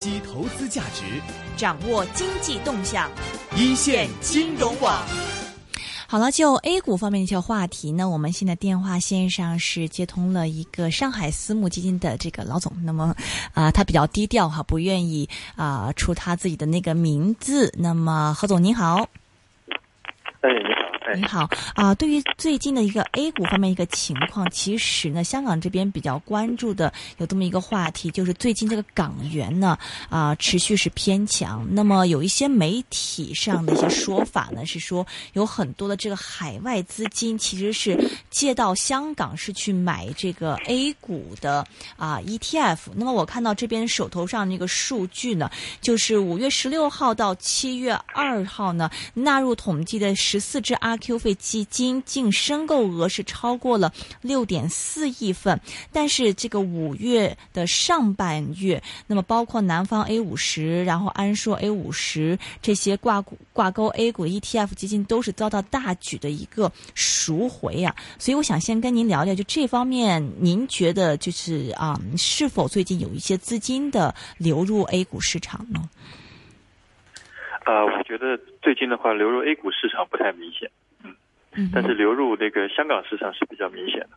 及投资价值，掌握经济动向，一线金融网。好了，就 A 股方面的一些话题呢，我们现在电话线上是接通了一个上海私募基金的这个老总。那么啊、他比较低调哈，不愿意啊、出他自己的那个名字。那么何总您好，哎，你好，啊、对于最近的一个 A 股方面一个情况，其实呢，香港这边比较关注的有这么一个话题，就是最近这个港元呢啊、持续是偏强。那么有一些媒体上的一些说法呢，是说有很多的这个海外资金其实是借到香港是去买这个 A 股的啊、ETF。那么我看到这边手头上那个数据呢，就是五月十六号到七月二号呢，纳入统计的十四只阿 Q 费基金净申购额是超过了六点四亿份，但是这个五月的上半月，那么包括南方 A 五十，然后安硕 A 五十这些挂挂钩 A 股 ETF 基金都是遭到大举的一个赎回啊，所以我想先跟您聊聊，就这方面，您觉得就是啊、是否最近有一些资金的流入 A 股市场呢？啊、我觉得最近的话，流入 A 股市场不太明显，但是流入那个香港市场是比较明显的。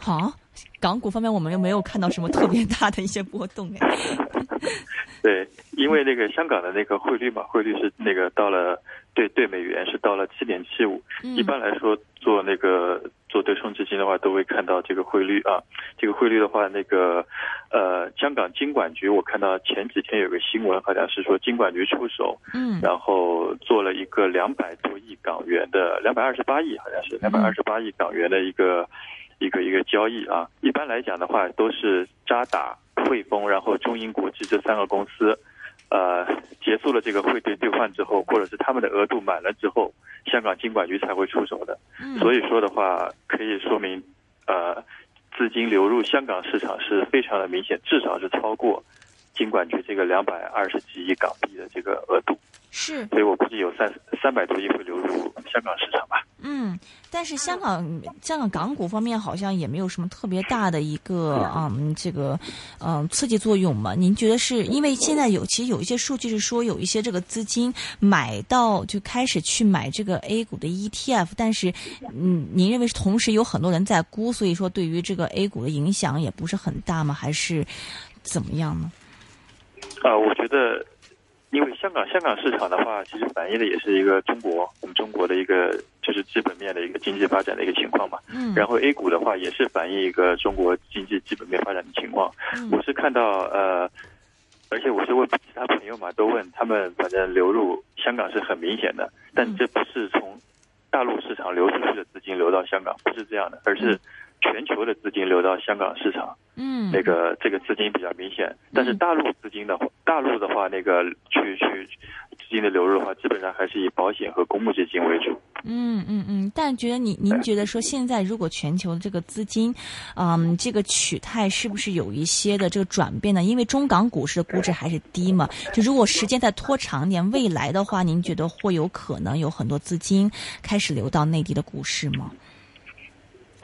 好，港股方面我们又没有看到什么特别大的一些波动哎。对，因为那个香港的那个汇率嘛，汇率是那个到了对对美元是到了七点七五。嗯一般来说，做那个做对冲基金的话，都会看到这个汇率啊。这个汇率的话，那个呃，香港金管局我看到前几天有个新闻，好像是说金管局出手，嗯然后做了一个两百多亿港元的，两百二十八亿好像是两百二十八亿港元的一个、一个一个交易啊。一般来讲的话，都是渣打、汇丰，然后中银国际这三个公司，呃，结束了这个汇兑兑换之后，或者是他们的额度满了之后，香港金管局才会出手的。嗯所以说的话，可以说明，呃，资金流入香港市场是非常的明显，至少是超过金管局这个两百二十几亿港币的这个。是所以我估计有三三百多亿会流入香港市场吧。嗯，但是香港香港港股方面好像也没有什么特别大的一个嗯这个嗯刺激作用嘛？您觉得是因为现在有其实有一些数据是说有一些这个资金买到就开始去买这个 A 股的 ETF，但是嗯，您认为是同时有很多人在估，所以说对于这个 A 股的影响也不是很大吗？还是怎么样呢？啊、我觉得，因为香港香港市场的话，其实反映的也是一个中国我们中国的一个就是基本面的一个经济发展的一个情况嘛。嗯，然后 A 股的话也是反映一个中国经济基本面发展的情况。嗯。我是看到呃，而且我是问其他朋友嘛，都问他们，反正流入香港是很明显的，但嗯。这不是从大陆市场流出去的资金流到香港，不是这样的，而是全球的资金流到香港市场。嗯那个这个资金比较明显，但是大陆资金的话，大陆的话，那个去去资金的流入的话，基本上还是以保险和公募基金为主。嗯嗯嗯，但觉得您您觉得说现在如果全球的这个资金，嗯，这个取态是不是有一些的这个转变呢？因为中港股市的估值还是低嘛，就如果时间再拖长一点，未来的话，您觉得会有可能有很多资金开始流到内地的股市吗？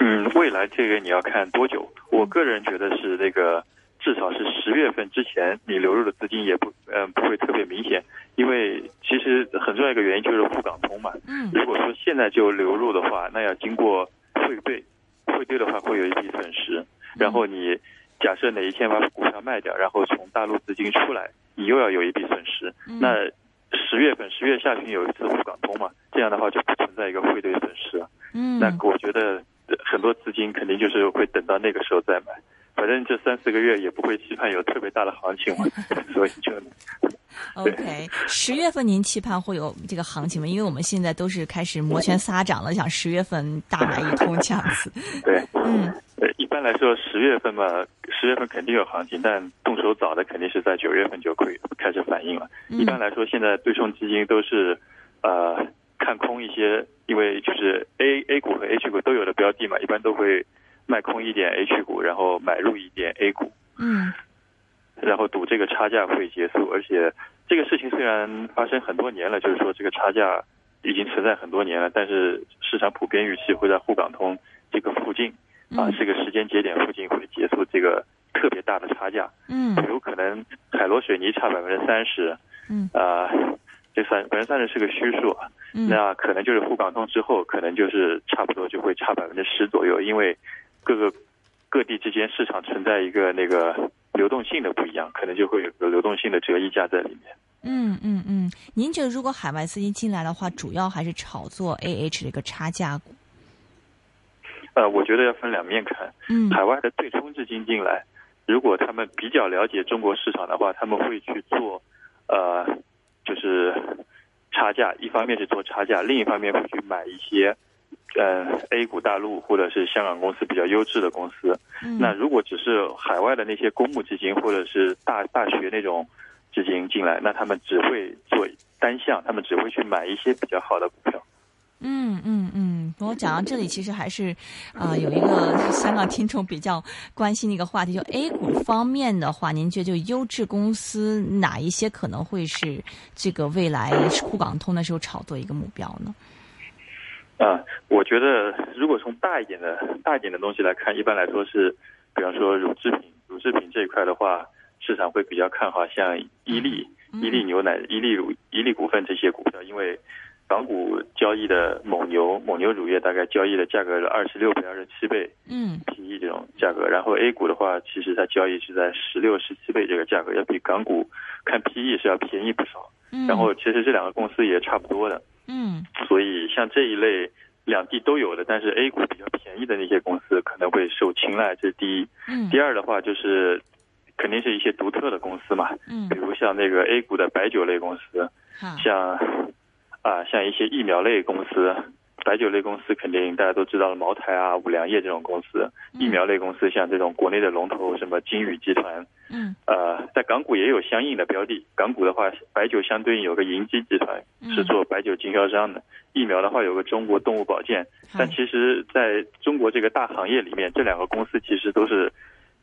嗯，未来这个你要看多久？我个人觉得是那个至少是十月份之前，你流入的资金也不嗯、不会特别明显，因为其实很重要一个原因就是沪港通嘛。嗯如果说现在就流入的话，那要经过汇兑，汇兑的话会有一笔损失。然后你假设哪一天把股票卖掉，然后从大陆资金出来，你又要有一笔损失。嗯那十月份、十月下旬有一次沪港通嘛，这样的话就不存在一个汇兑损失了。嗯那我觉得呃很多资金肯定就是会等到那个时候再买。反正这三四个月也不会期盼有特别大的行情嘛，所以就 OK，十月份您期盼会有这个行情吗？因为我们现在都是开始摩拳擦掌了，想十月份大买一通这样子。对。嗯呃，一般来说，十月份嘛，十月份肯定有行情，但动手早的肯定是在九月份就会开始反应了。嗯一般来说，现在对冲基金都是呃看空一些，因为就是 A A 股和 H 股都有的标的嘛，一般都会卖空一点 H 股，然后买入一点 A 股，嗯然后赌这个差价会结束。而且这个事情虽然发生很多年了，就是说这个差价已经存在很多年了，但是市场普遍预期会在沪港通这个附近啊嗯这个时间节点附近会结束这个特别大的差价。嗯有可能海螺水泥差百分之三十，嗯啊，这算百分之三十是个虚数啊。嗯那可能就是沪港通之后，可能就是差不多就会差百分之十左右，因为各个各地之间市场存在一个那个流动性的不一样，可能就会有个流动性的折溢价在里面。嗯嗯嗯，您觉得如果海外资金进来的话，主要还是炒作 A H 的一个差价股？呃，我觉得要分两面看。嗯海外的对冲资金进来，如果他们比较了解中国市场的话，他们会去做，呃，就是差价。一方面是做差价，另一方面会去买一些，呃，A 股大陆或者是香港公司比较优质的公司。嗯那如果只是海外的那些公募基金或者是大大学那种基金进来，那他们只会做单项，他们只会去买一些比较好的股票。嗯嗯嗯，我讲到这里，其实还是呃有一个香港听众比较关心的一个话题，就 A 股方面的话，您觉得就优质公司哪一些可能会是这个未来沪港通的时候炒作一个目标呢？啊，我觉得如果从大一点的大一点的东西来看，一般来说是，比方说乳制品，乳制品这一块的话，市场会比较看好像伊利、伊利牛奶、伊利乳、伊利股份这些股票，因为港股交易的蒙牛、蒙牛乳业大概交易的价格是二十六倍、二十七倍嗯 PE 这种价格，然后 A 股的话，其实它交易是在十六、十七倍这个价格，要比港股看 PE 是要便宜不少。嗯，然后其实这两个公司也差不多的。嗯所以像这一类两地都有的，但是 A 股比较便宜的那些公司可能会受青睐，这是第一。嗯第二的话就是，肯定是一些独特的公司嘛，嗯比如像那个 A 股的白酒类公司，好像啊像一些疫苗类公司。白酒类公司肯定大家都知道了，茅台啊、五粮液这种公司，疫苗类公司像这种国内的龙头，什么金宇集团，嗯呃，在港股也有相应的标的。港股的话，白酒相对应有个银基集团嗯是做白酒经销商的，疫苗的话有个中国动物保健。但其实在中国这个大行业里面，这两个公司其实都是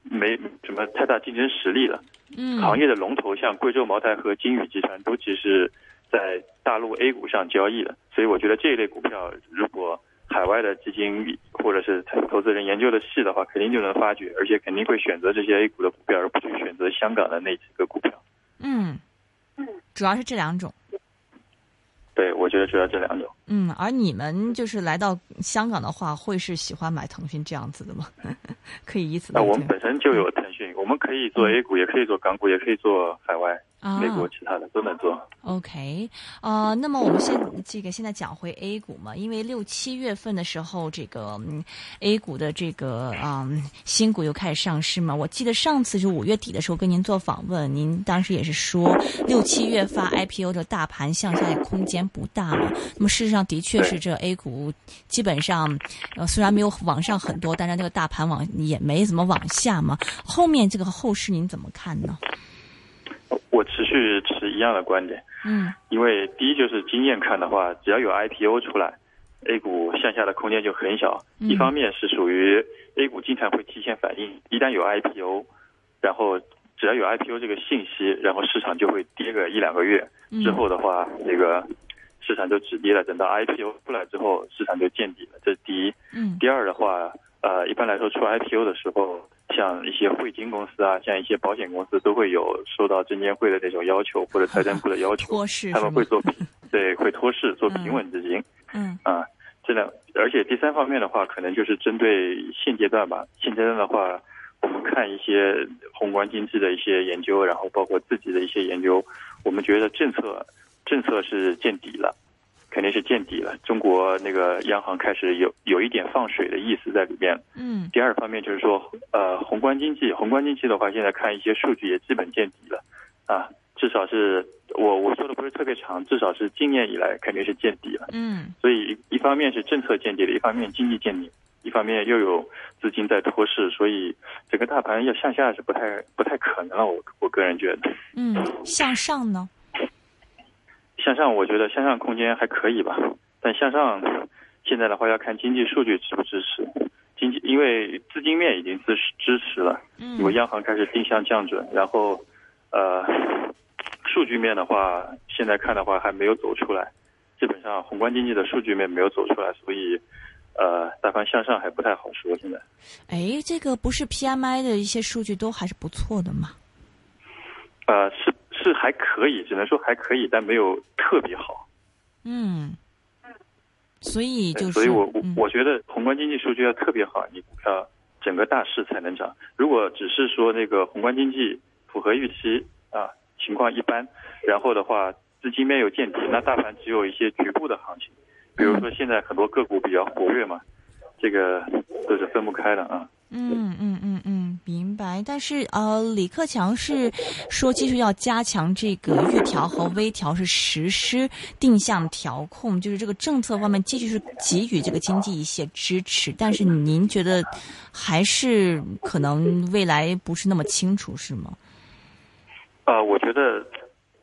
没什么太大竞争实力的。嗯行业的龙头像贵州茅台和金宇集团都只是在大陆 A 股上交易的，所以我觉得这一类股票，如果海外的基金或者是投资人研究的细的话，肯定就能发掘，而且肯定会选择这些 A 股的股票，而不去选择香港的那几个股票。嗯主要是这两种。对，我觉得主要这两种。嗯，而你们就是来到香港的话，会是喜欢买腾讯这样子的吗？可以以此那我们本身就有腾讯，我们可以做 A 股，也可以做港股，也可以做海外、啊美国其他的都能做。OK，呃，那么我们现这个现在讲回 A 股嘛，因为六七月份的时候，这个、嗯、A 股的这个嗯新股又开始上市嘛。我记得上次是五月底的时候跟您做访问，您当时也是说六七月发 IPO 的大盘向下空间不大嘛。那么事实上的确是这 A 股基本上呃虽然没有往上很多，但是那个大盘往也没怎么往下嘛。后面这个后市您怎么看呢？我持续持一样的观点，嗯因为第一就是经验看的话，只要有 IPO 出来，A 股向下的空间就很小。嗯一方面是属于 A 股经常会提前反应，一旦有 IPO，然后只要有 IPO 这个信息，然后市场就会跌个一两个月，嗯之后的话，这个市场就止跌了。等到 IPO 出来之后，市场就见底了，这是第一。嗯第二的话，呃，一般来说出 IPO 的时候，像一些汇金公司啊，像一些保险公司都会有受到证监会的那种要求或者财政部的要求，他们会做平，对，会托市做平稳资金嗯啊。这两，而且第三方面的话，可能就是针对现阶段吧。现阶段的话，我们看一些宏观经济的一些研究，然后包括自己的一些研究，我们觉得政策政策是见底了。肯定是见底了。中国那个央行开始有有一点放水的意思在里面。嗯第二方面就是说，呃，宏观经济，宏观经济的话，现在看一些数据也基本见底了，啊，至少是我我说的不是特别长，至少是今年以来肯定是见底了。嗯所以一一方面是政策见底了，一方面经济见底，一方面又有资金在托市，所以整个大盘要向下是不太不太可能了。我我个人觉得，嗯，向上呢？向上我觉得向上空间还可以吧，但向上现在的话要看经济数据支不支持。经济因为资金面已经支持支持了，嗯因为央行开始定向降准，然后呃数据面的话，现在看的话还没有走出来，基本上宏观经济的数据面没有走出来，所以呃，大盘向上还不太好说。现在，哎，这个不是 PMI 的一些数据都还是不错的吗？呃，是是还可以，只能说还可以，但没有特别好。嗯，所以就是，所以我我我觉得宏观经济数据要特别好，你股票整个大势才能涨。如果只是说那个宏观经济符合预期啊，情况一般，然后的话资金面有见底，那大盘只有一些局部的行情。比如说现在很多个股比较活跃嘛，这个都是分不开的啊。嗯嗯嗯嗯，明白。但是呃，李克强是说，继续要加强这个预调和微调，是实施定向调控，就是这个政策方面继续是给予这个经济一些支持。但是您觉得还是可能未来不是那么清楚，是吗？呃，我觉得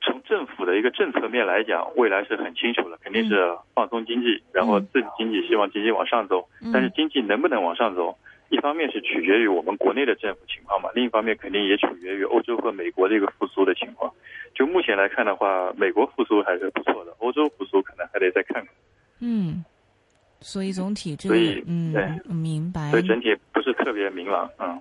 从政府的一个政策面来讲，未来是很清楚了，肯定是放松经济，然后自己经济希望经济往上走。但是经济能不能往上走？一方面是取决于我们国内的政府情况嘛，另一方面肯定也取决于欧洲和美国的一个复苏的情况。就目前来看的话，美国复苏还是不错的，欧洲复苏可能还得再看看。嗯，所以总体这所以嗯，对明白。所以整体不是特别明朗，嗯。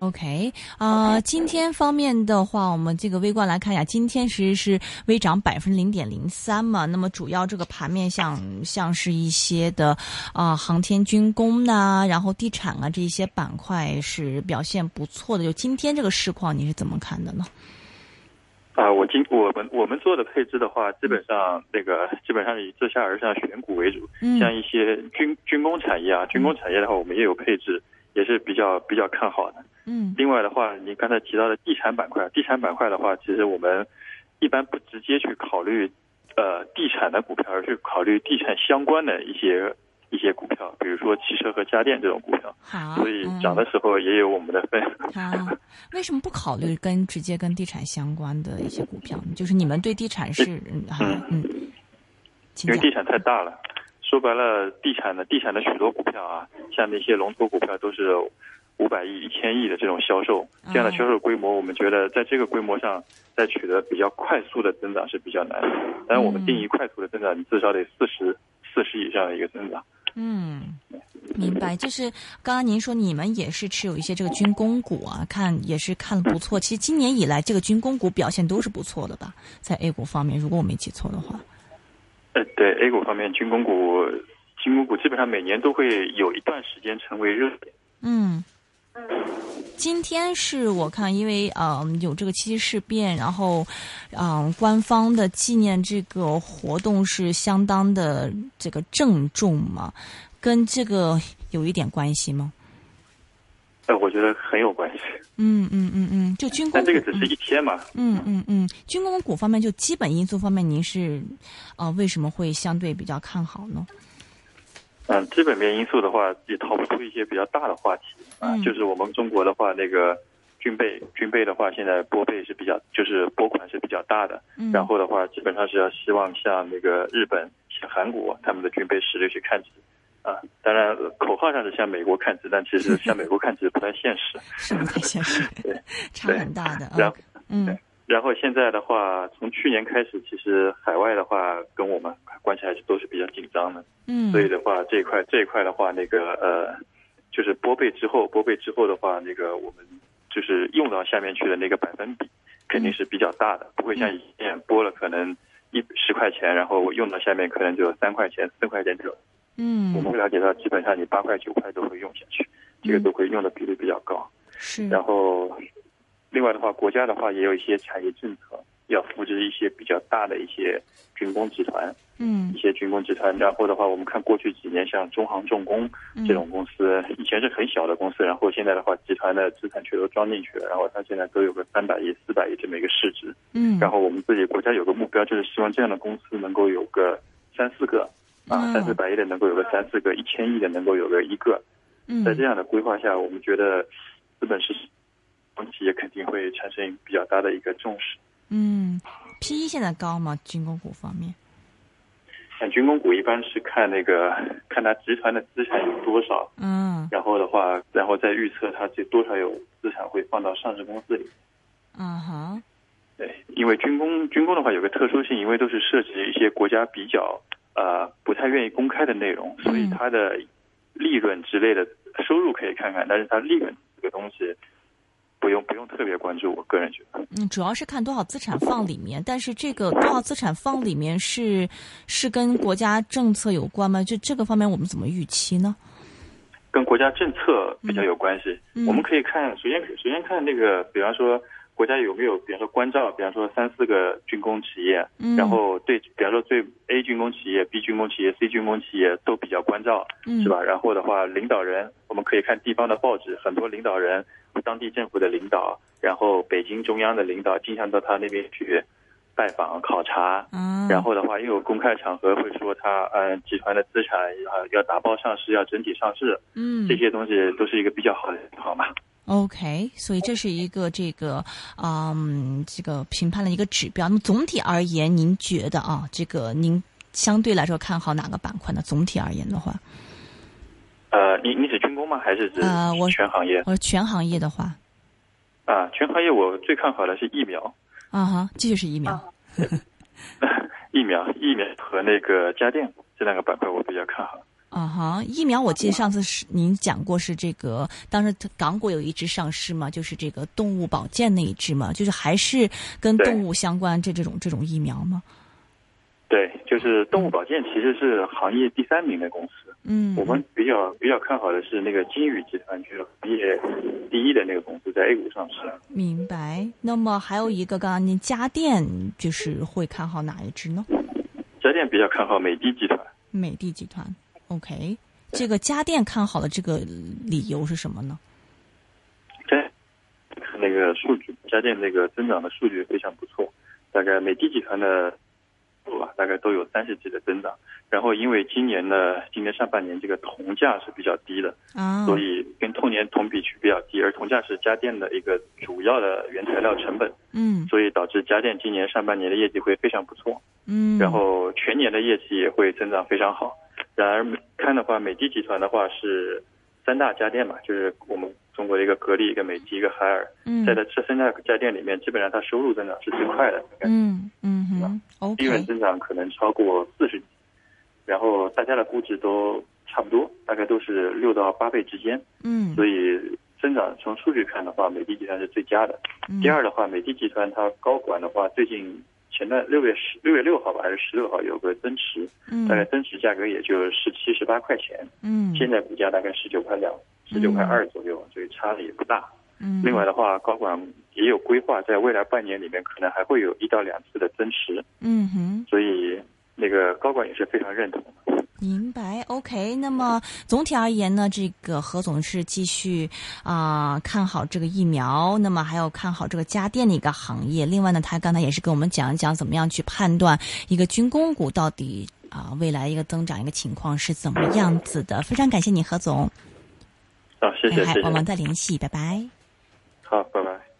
OK 啊，今天方面的话，我们这个微观来看一下，今天其实是微涨百分之零点零三嘛。那么主要这个盘面像像是一些的啊航天军工呐，然后地产啊这一些板块是表现不错的。就今天这个市况，你是怎么看的呢？啊，我今我们我们做的配置的话，基本上那个基本上以自下而上选股为主，像一些军军工产业啊，军工产业的话，我们也有配置，也是比较比较看好的。嗯，另外的话，你刚才提到的地产板块，地产板块的话，其实我们一般不直接去考虑呃地产的股票，而是考虑地产相关的一些一些股票，比如说汽车和家电这种股票。好，所以涨的时候也有我们的份。好，为什么不考虑跟直接跟地产相关的一些股票呢？就是你们对地产是嗯嗯，因为地产太大了，说白了，地产的地产的许多股票啊，像那些龙头股票都是。五百亿、一千亿的这种销售，这样的销售规模，我们觉得在这个规模上再取得比较快速的增长是比较难的。但是我们定义快速的增长，你至少得四十四十以上的一个增长。嗯，明白。就是刚刚您说你们也是持有一些这个军工股啊，看也是看不错。其实今年以来这个军工股表现都是不错的吧，在 A 股方面，如果我没记错的话。呃，对 A 股方面，军工股军工股基本上每年都会有一段时间成为热点。嗯。今天是我看，因为呃有这个七七事变，然后嗯官方的纪念这个活动是相当的这个郑重嘛，跟这个有一点关系吗？呃，我觉得很有关系。嗯嗯嗯嗯，就军工，但这个只是一天嘛。嗯嗯嗯，军工股方面就基本因素方面，您是啊为什么会相对比较看好呢？嗯，基本面因素的话，也逃不出一些比较大的话题啊。就是我们中国的话，那个军备，军备的话，现在拨备是比较，就是拨款是比较大的。然后的话，基本上是要希望像那个日本、像韩国他们的军备实力去看齐啊。当然，口号上是向美国看齐，但其实向美国看齐不太现实。是不太现实 对，差很大的。然后，嗯。然后现在的话，从去年开始，其实海外的话跟我们关系还是都是比较紧张的。嗯，所以的话，这一块这一块的话，那个呃，就是拨备之后，拨备之后的话，那个我们就是用到下面去的那个百分比肯定是比较大的，不会像以前拨了可能一十块钱，然后用到下面可能就三块钱、四块钱这种。嗯，我们会了解到，基本上你八块九块都会用下去，这个都会用的比例比较高。是，然后。另外的话，国家的话也有一些产业政策，要扶持一些比较大的一些军工集团，嗯，一些军工集团。然后的话，我们看过去几年，像中航重工这种公司，以前是很小的公司，然后现在的话，集团的资产全都装进去了，然后它现在都有个三百亿、四百亿这么一个市值。嗯，然后我们自己国家有个目标，就是希望这样的公司能够有个三四个，啊，三四百亿的能够有个三四个，一千亿的能够有个一个。嗯，在这样的规划下，我们觉得资本市场。企业肯定会产生比较大的一个重视。嗯，P E 现在高吗？军工股方面？像军工股一般是看那个看它集团的资产有多少，嗯，然后的话，然后再预测它这多少有资产会放到上市公司里。嗯哼，对，因为军工军工的话有个特殊性，因为都是涉及一些国家比较呃不太愿意公开的内容，所以它的利润之类的收入可以看看，但是它利润这个东西不用不用特别关注。我个人觉得，嗯，主要是看多少资产放里面，但是这个多少资产放里面是是跟国家政策有关吗？就这个方面我们怎么预期呢？跟国家政策比较有关系。我们可以看，首先首先看那个，比方说国家有没有，比方说关照，比方说三四个军工企业，然后对，比方说对 A 军工企业、B 军工企业、C 军工企业都比较关照，是吧？然后的话，领导人我们可以看地方的报纸，很多领导人、当地政府的领导，然后北京中央的领导经常到他那边去。拜访考察，然后的话又有公开场合会说他嗯集团的资产要要打包上市，要整体上市，嗯，这些东西都是一个比较好的好嘛。OK，所以这是一个这个嗯这个评判的一个指标。那么总体而言，您觉得啊，这个您相对来说看好哪个板块呢？总体而言的话，呃，你你指军工吗？还是指呃我全行业？我全行业的话，啊，全行业我最看好的是疫苗。啊哈，这就是疫苗，疫苗，疫苗和那个家电这两个板块我比较看好。啊哈，疫苗我记得上次是您讲过是这个，当时港股有一只上市嘛，就是这个动物保健那一只嘛，就是还是跟动物相关这这种这种疫苗吗？对，就是动物保健其实是行业第三名的公司。嗯，我们比较比较看好的是那个金宇集团，就是行业第一的那个公司，在 A 股上市。明白。那么还有一个，刚刚您家电就是会看好哪一只呢？家电比较看好美的集团。美的集团，OK。这个家电看好的这个理由是什么呢？看那个数据，家电那个增长的数据非常不错，大概美的集团的。吧，大概都有三十几的增长。然后因为今年的，今年上半年这个铜价是比较低的，啊，所以跟同年同比去比较低。而铜价是家电的一个主要的原材料成本，嗯，所以导致家电今年上半年的业绩会非常不错，嗯，然后全年的业绩也会增长非常好。然而看的话，美的集团的话是三大家电嘛，就是我们中国的一个格力、一个美的、一个海尔，嗯，在这三大家电里面，基本上它收入增长是最快的，嗯嗯哼。利润增长可能超过四十，然后大家的估值都差不多，大概都是六到八倍之间。嗯，所以增长从数据看的话，美的集团是最佳的。第二的话，美的集团它高管的话，最近前段六月十六月六号吧，还是十六号有个增持，大概增持价格也就十七十八块钱。嗯，现在股价大概十九块两、十九块二左右，所以差的也不大。嗯，另外的话，高管也有规划，在未来半年里面可能还会有一到两次的增持。嗯哼，所以那个高管也是非常认同。明白，OK。那么总体而言呢，这个何总是继续啊看好这个疫苗，那么还有看好这个家电的一个行业。另外呢，他刚才也是跟我们讲一讲怎么样去判断一个军工股到底啊未来一个增长一个情况是怎么样子的。非常感谢你，何总。好，谢谢，谢谢。我们再联系，拜拜。好，拜拜。